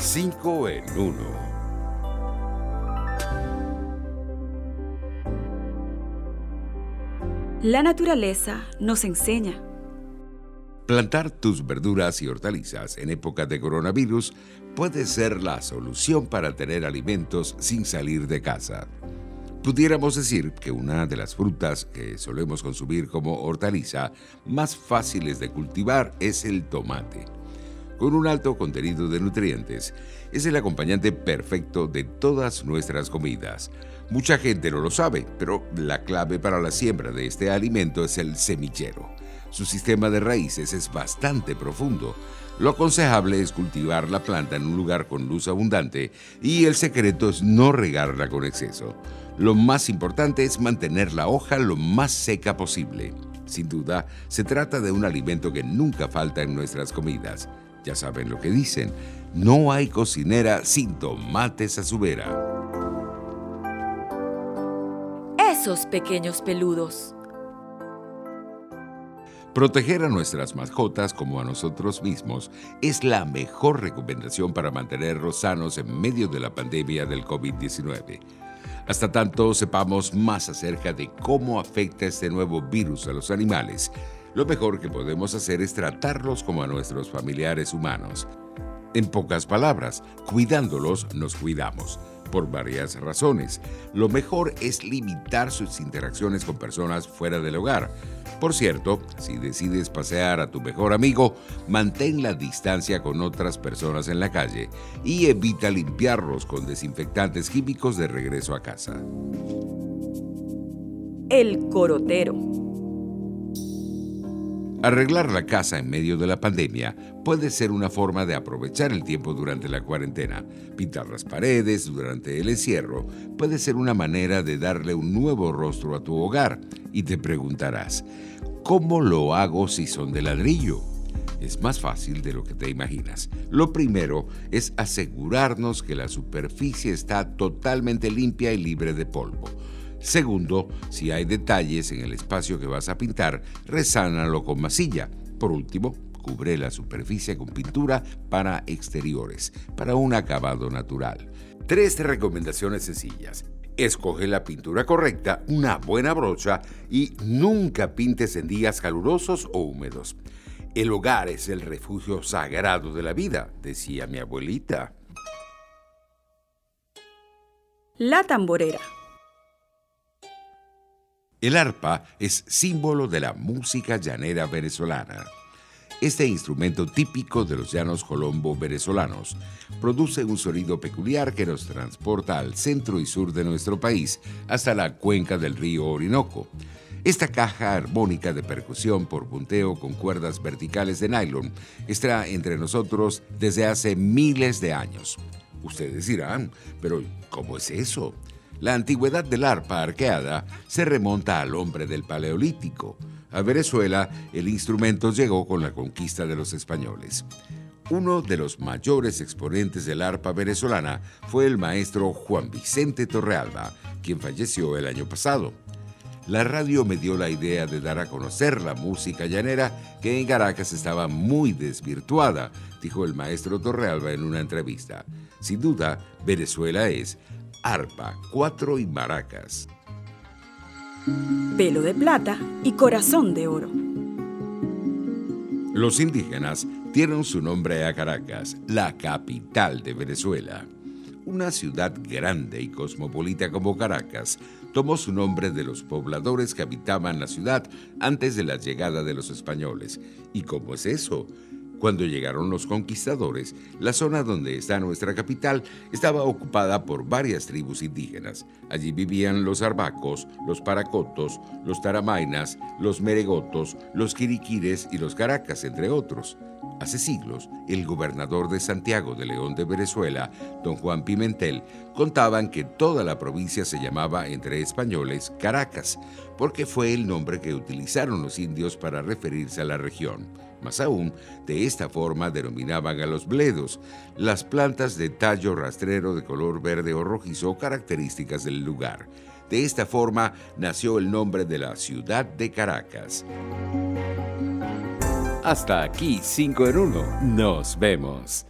5 en 1. La naturaleza nos enseña. Plantar tus verduras y hortalizas en época de coronavirus puede ser la solución para tener alimentos sin salir de casa. Pudiéramos decir que una de las frutas que solemos consumir como hortaliza más fáciles de cultivar es el tomate. Con un alto contenido de nutrientes, es el acompañante perfecto de todas nuestras comidas. Mucha gente no lo sabe, pero la clave para la siembra de este alimento es el semillero. Su sistema de raíces es bastante profundo. Lo aconsejable es cultivar la planta en un lugar con luz abundante y el secreto es no regarla con exceso. Lo más importante es mantener la hoja lo más seca posible. Sin duda, se trata de un alimento que nunca falta en nuestras comidas. Ya saben lo que dicen, no hay cocinera sin tomates a su vera. Esos pequeños peludos. Proteger a nuestras mascotas como a nosotros mismos es la mejor recomendación para mantenerlos sanos en medio de la pandemia del COVID-19. Hasta tanto sepamos más acerca de cómo afecta este nuevo virus a los animales, lo mejor que podemos hacer es tratarlos como a nuestros familiares humanos. En pocas palabras, cuidándolos nos cuidamos por varias razones. Lo mejor es limitar sus interacciones con personas fuera del hogar. Por cierto, si decides pasear a tu mejor amigo, mantén la distancia con otras personas en la calle y evita limpiarlos con desinfectantes químicos de regreso a casa. El corotero. Arreglar la casa en medio de la pandemia puede ser una forma de aprovechar el tiempo durante la cuarentena. Pintar las paredes durante el encierro puede ser una manera de darle un nuevo rostro a tu hogar. Y te preguntarás, ¿cómo lo hago si son de ladrillo? Es más fácil de lo que te imaginas. Lo primero es asegurarnos que la superficie está totalmente limpia y libre de polvo. Segundo, si hay detalles en el espacio que vas a pintar, resánalo con masilla. Por último, cubre la superficie con pintura para exteriores, para un acabado natural. Tres recomendaciones sencillas. Escoge la pintura correcta, una buena brocha y nunca pintes en días calurosos o húmedos. El hogar es el refugio sagrado de la vida, decía mi abuelita. La tamborera. El arpa es símbolo de la música llanera venezolana. Este instrumento típico de los llanos colombo venezolanos produce un sonido peculiar que nos transporta al centro y sur de nuestro país hasta la cuenca del río Orinoco. Esta caja armónica de percusión por punteo con cuerdas verticales de nylon está entre nosotros desde hace miles de años. Ustedes dirán, pero ¿cómo es eso? La antigüedad del arpa arqueada se remonta al hombre del Paleolítico. A Venezuela, el instrumento llegó con la conquista de los españoles. Uno de los mayores exponentes del arpa venezolana fue el maestro Juan Vicente Torrealba, quien falleció el año pasado. La radio me dio la idea de dar a conocer la música llanera que en Caracas estaba muy desvirtuada, dijo el maestro Torrealba en una entrevista. Sin duda, Venezuela es arpa, cuatro y maracas. Pelo de plata y corazón de oro. Los indígenas dieron su nombre a Caracas, la capital de Venezuela. Una ciudad grande y cosmopolita como Caracas tomó su nombre de los pobladores que habitaban la ciudad antes de la llegada de los españoles. ¿Y cómo es eso? Cuando llegaron los conquistadores, la zona donde está nuestra capital estaba ocupada por varias tribus indígenas. Allí vivían los arbacos, los paracotos, los taramainas, los meregotos, los quiriquires y los caracas, entre otros. Hace siglos, el gobernador de Santiago de León de Venezuela, don Juan Pimentel, contaban que toda la provincia se llamaba entre españoles Caracas, porque fue el nombre que utilizaron los indios para referirse a la región. Más aún, de esta forma denominaban a los bledos, las plantas de tallo rastrero de color verde o rojizo características del lugar. De esta forma nació el nombre de la ciudad de Caracas. Hasta aquí 5 en 1. Nos vemos.